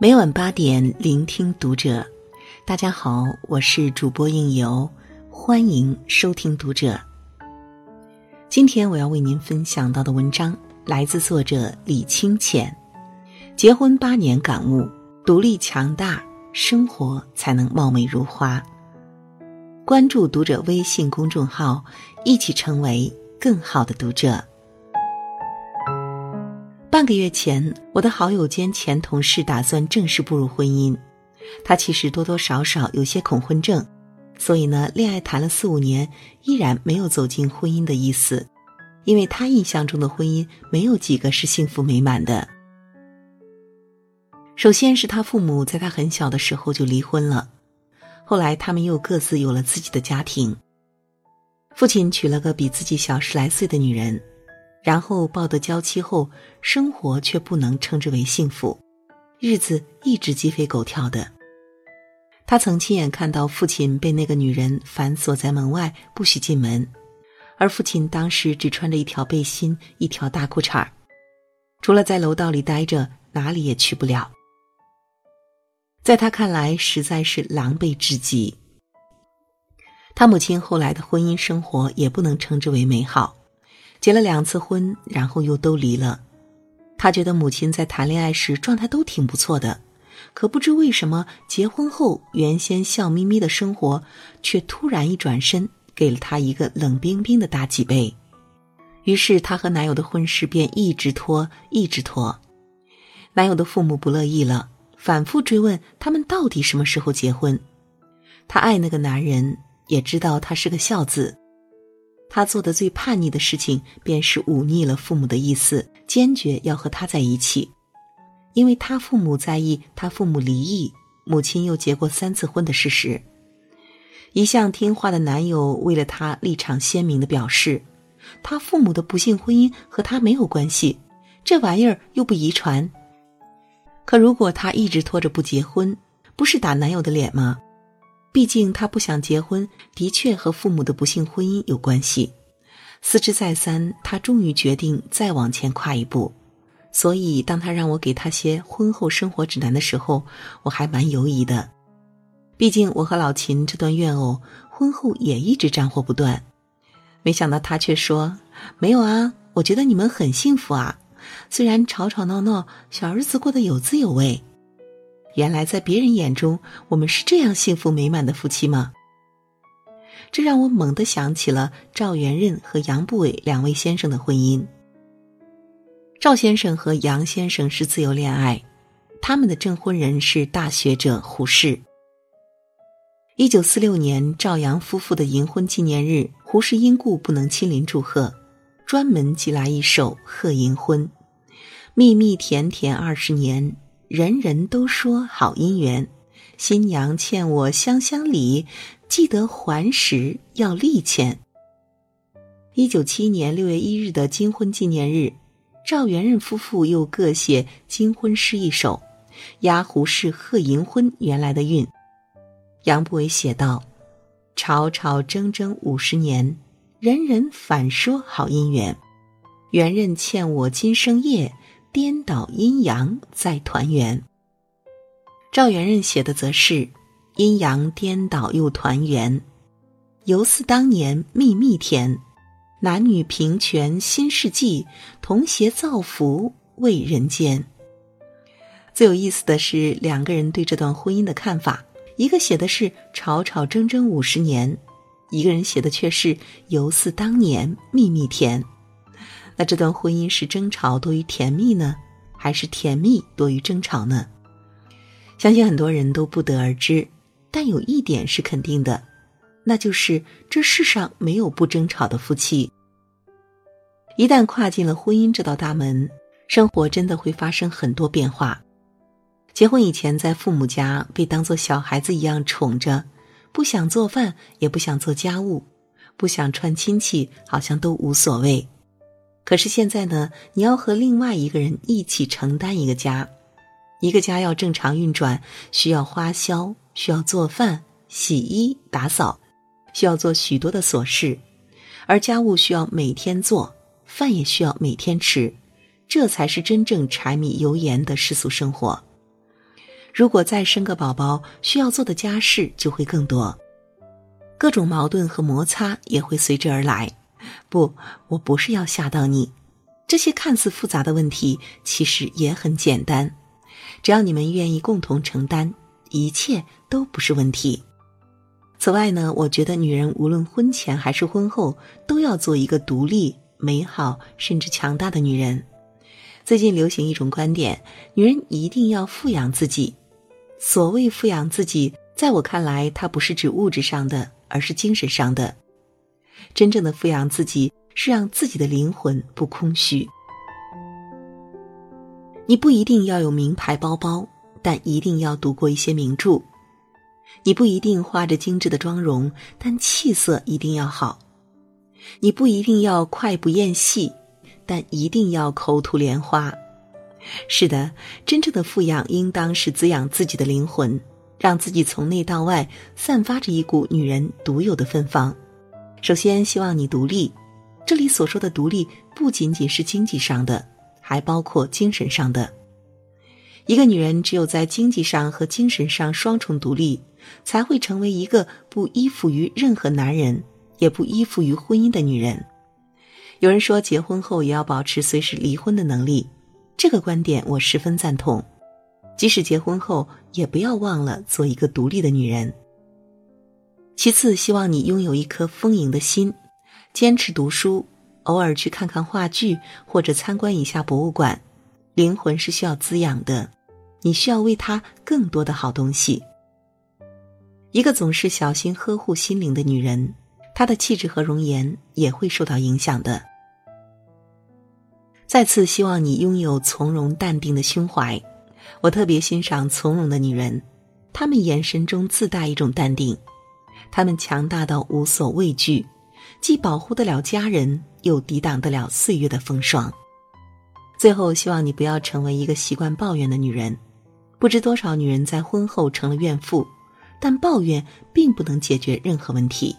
每晚八点，聆听读者。大家好，我是主播应由，欢迎收听读者。今天我要为您分享到的文章来自作者李清浅。结婚八年感悟：独立强大，生活才能貌美如花。关注读者微信公众号，一起成为更好的读者。半个月前，我的好友兼前同事打算正式步入婚姻。他其实多多少少有些恐婚症，所以呢，恋爱谈了四五年，依然没有走进婚姻的意思。因为他印象中的婚姻没有几个是幸福美满的。首先是他父母在他很小的时候就离婚了，后来他们又各自有了自己的家庭。父亲娶了个比自己小十来岁的女人。然后抱得娇妻后，生活却不能称之为幸福，日子一直鸡飞狗跳的。他曾亲眼看到父亲被那个女人反锁在门外，不许进门，而父亲当时只穿着一条背心、一条大裤衩儿，除了在楼道里待着，哪里也去不了。在他看来，实在是狼狈至极。他母亲后来的婚姻生活也不能称之为美好。结了两次婚，然后又都离了。他觉得母亲在谈恋爱时状态都挺不错的，可不知为什么结婚后，原先笑眯眯的生活却突然一转身，给了他一个冷冰冰的大脊背。于是他和男友的婚事便一直拖，一直拖。男友的父母不乐意了，反复追问他们到底什么时候结婚。他爱那个男人，也知道他是个孝子。他做的最叛逆的事情，便是忤逆了父母的意思，坚决要和他在一起。因为他父母在意他父母离异，母亲又结过三次婚的事实。一向听话的男友为了他立场鲜明的表示，他父母的不幸婚姻和他没有关系，这玩意儿又不遗传。可如果他一直拖着不结婚，不是打男友的脸吗？毕竟他不想结婚，的确和父母的不幸婚姻有关系。思之再三，他终于决定再往前跨一步。所以，当他让我给他些婚后生活指南的时候，我还蛮犹疑的。毕竟我和老秦这段怨偶，婚后也一直战火不断。没想到他却说：“没有啊，我觉得你们很幸福啊，虽然吵吵闹闹，小日子过得有滋有味。”原来在别人眼中，我们是这样幸福美满的夫妻吗？这让我猛地想起了赵元任和杨步伟两位先生的婚姻。赵先生和杨先生是自由恋爱，他们的证婚人是大学者胡适。一九四六年，赵杨夫妇的银婚纪念日，胡适因故不能亲临祝贺，专门寄来一首贺银婚：“蜜蜜甜甜二十年。”人人都说好姻缘，新娘欠我香香礼，记得还时要利钱。一九七年六月一日的金婚纪念日，赵元任夫妇又各写金婚诗一首，押胡适贺银婚原来的韵。杨步伟写道：“吵吵争争五十年，人人反说好姻缘，元任欠我今生业。”颠倒阴阳再团圆。赵元任写的则是阴阳颠倒又团圆，犹似当年蜜蜜甜，男女平权新世纪，同携造福为人间。最有意思的是两个人对这段婚姻的看法，一个写的是吵吵争争五十年，一个人写的却是犹似当年蜜蜜甜。那这段婚姻是争吵多于甜蜜呢，还是甜蜜多于争吵呢？相信很多人都不得而知，但有一点是肯定的，那就是这世上没有不争吵的夫妻。一旦跨进了婚姻这道大门，生活真的会发生很多变化。结婚以前，在父母家被当做小孩子一样宠着，不想做饭，也不想做家务，不想串亲戚，好像都无所谓。可是现在呢，你要和另外一个人一起承担一个家，一个家要正常运转，需要花销，需要做饭、洗衣、打扫，需要做许多的琐事，而家务需要每天做，饭也需要每天吃，这才是真正柴米油盐的世俗生活。如果再生个宝宝，需要做的家事就会更多，各种矛盾和摩擦也会随之而来。不，我不是要吓到你，这些看似复杂的问题其实也很简单，只要你们愿意共同承担，一切都不是问题。此外呢，我觉得女人无论婚前还是婚后，都要做一个独立、美好甚至强大的女人。最近流行一种观点，女人一定要富养自己。所谓富养自己，在我看来，它不是指物质上的，而是精神上的。真正的富养自己，是让自己的灵魂不空虚。你不一定要有名牌包包，但一定要读过一些名著；你不一定画着精致的妆容，但气色一定要好；你不一定要快不厌细，但一定要口吐莲花。是的，真正的富养应当是滋养自己的灵魂，让自己从内到外散发着一股女人独有的芬芳。首先，希望你独立。这里所说的独立，不仅仅是经济上的，还包括精神上的。一个女人只有在经济上和精神上双重独立，才会成为一个不依附于任何男人，也不依附于婚姻的女人。有人说，结婚后也要保持随时离婚的能力。这个观点我十分赞同，即使结婚后，也不要忘了做一个独立的女人。其次，希望你拥有一颗丰盈的心，坚持读书，偶尔去看看话剧或者参观一下博物馆。灵魂是需要滋养的，你需要为它更多的好东西。一个总是小心呵护心灵的女人，她的气质和容颜也会受到影响的。再次希望你拥有从容淡定的胸怀，我特别欣赏从容的女人，她们眼神中自带一种淡定，她们强大到无所畏惧，既保护得了家人，又抵挡得了岁月的风霜。最后，希望你不要成为一个习惯抱怨的女人，不知多少女人在婚后成了怨妇，但抱怨并不能解决任何问题，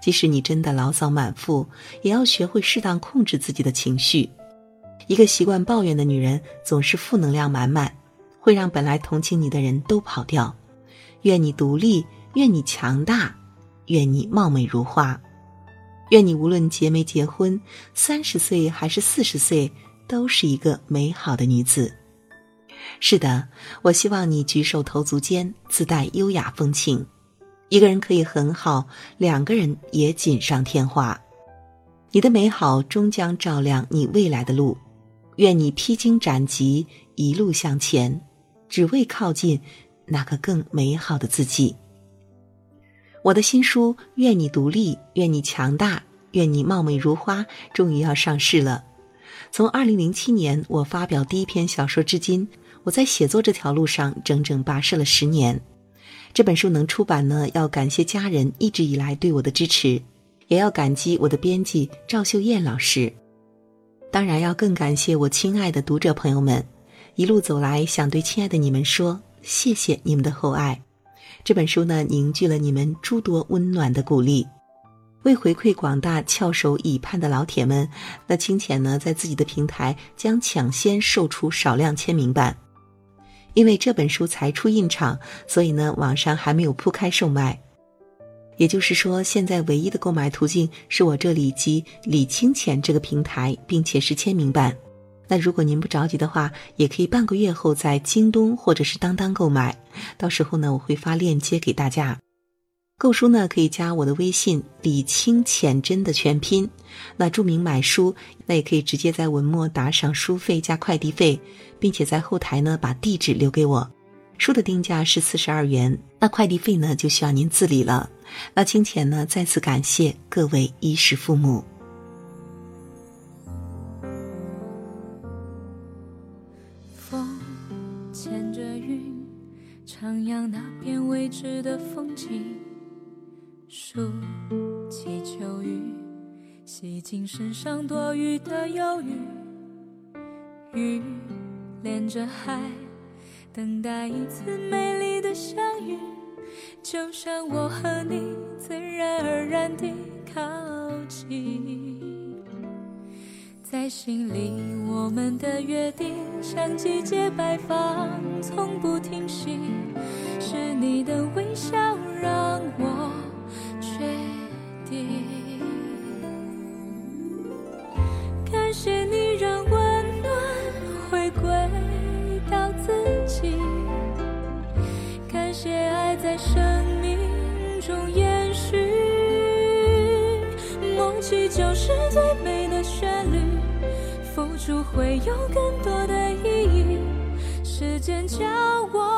即使你真的牢骚满腹，也要学会适当控制自己的情绪。一个习惯抱怨的女人，总是负能量满满，会让本来同情你的人都跑掉。愿你独立，愿你强大，愿你貌美如花，愿你无论结没结婚，三十岁还是四十岁，都是一个美好的女子。是的，我希望你举手投足间自带优雅风情。一个人可以很好，两个人也锦上添花。你的美好终将照亮你未来的路。愿你披荆斩棘，一路向前，只为靠近那个更美好的自己。我的新书《愿你独立，愿你强大，愿你貌美如花》终于要上市了。从二零零七年我发表第一篇小说至今，我在写作这条路上整整跋涉了十年。这本书能出版呢，要感谢家人一直以来对我的支持，也要感激我的编辑赵秀燕老师。当然要更感谢我亲爱的读者朋友们，一路走来，想对亲爱的你们说，谢谢你们的厚爱。这本书呢，凝聚了你们诸多温暖的鼓励。为回馈广大翘首以盼的老铁们，那清浅呢，在自己的平台将抢先售出少量签名版。因为这本书才出印厂，所以呢，网上还没有铺开售卖。也就是说，现在唯一的购买途径是我这里及李清浅这个平台，并且是签名版。那如果您不着急的话，也可以半个月后在京东或者是当当购买。到时候呢，我会发链接给大家。购书呢，可以加我的微信“李清浅真”的全拼。那注明买书，那也可以直接在文末打赏书费加快递费，并且在后台呢把地址留给我。书的定价是四十二元，那快递费呢就需要您自理了。那清浅呢再次感谢各位衣食父母。未知的风景，数起秋雨，洗净身上多余的忧郁，雨连着海，等待一次美丽的相遇，就像我和你自然而然地靠近，在心里，我们的约定，像季节摆放，从不。就会有更多的意义。时间教我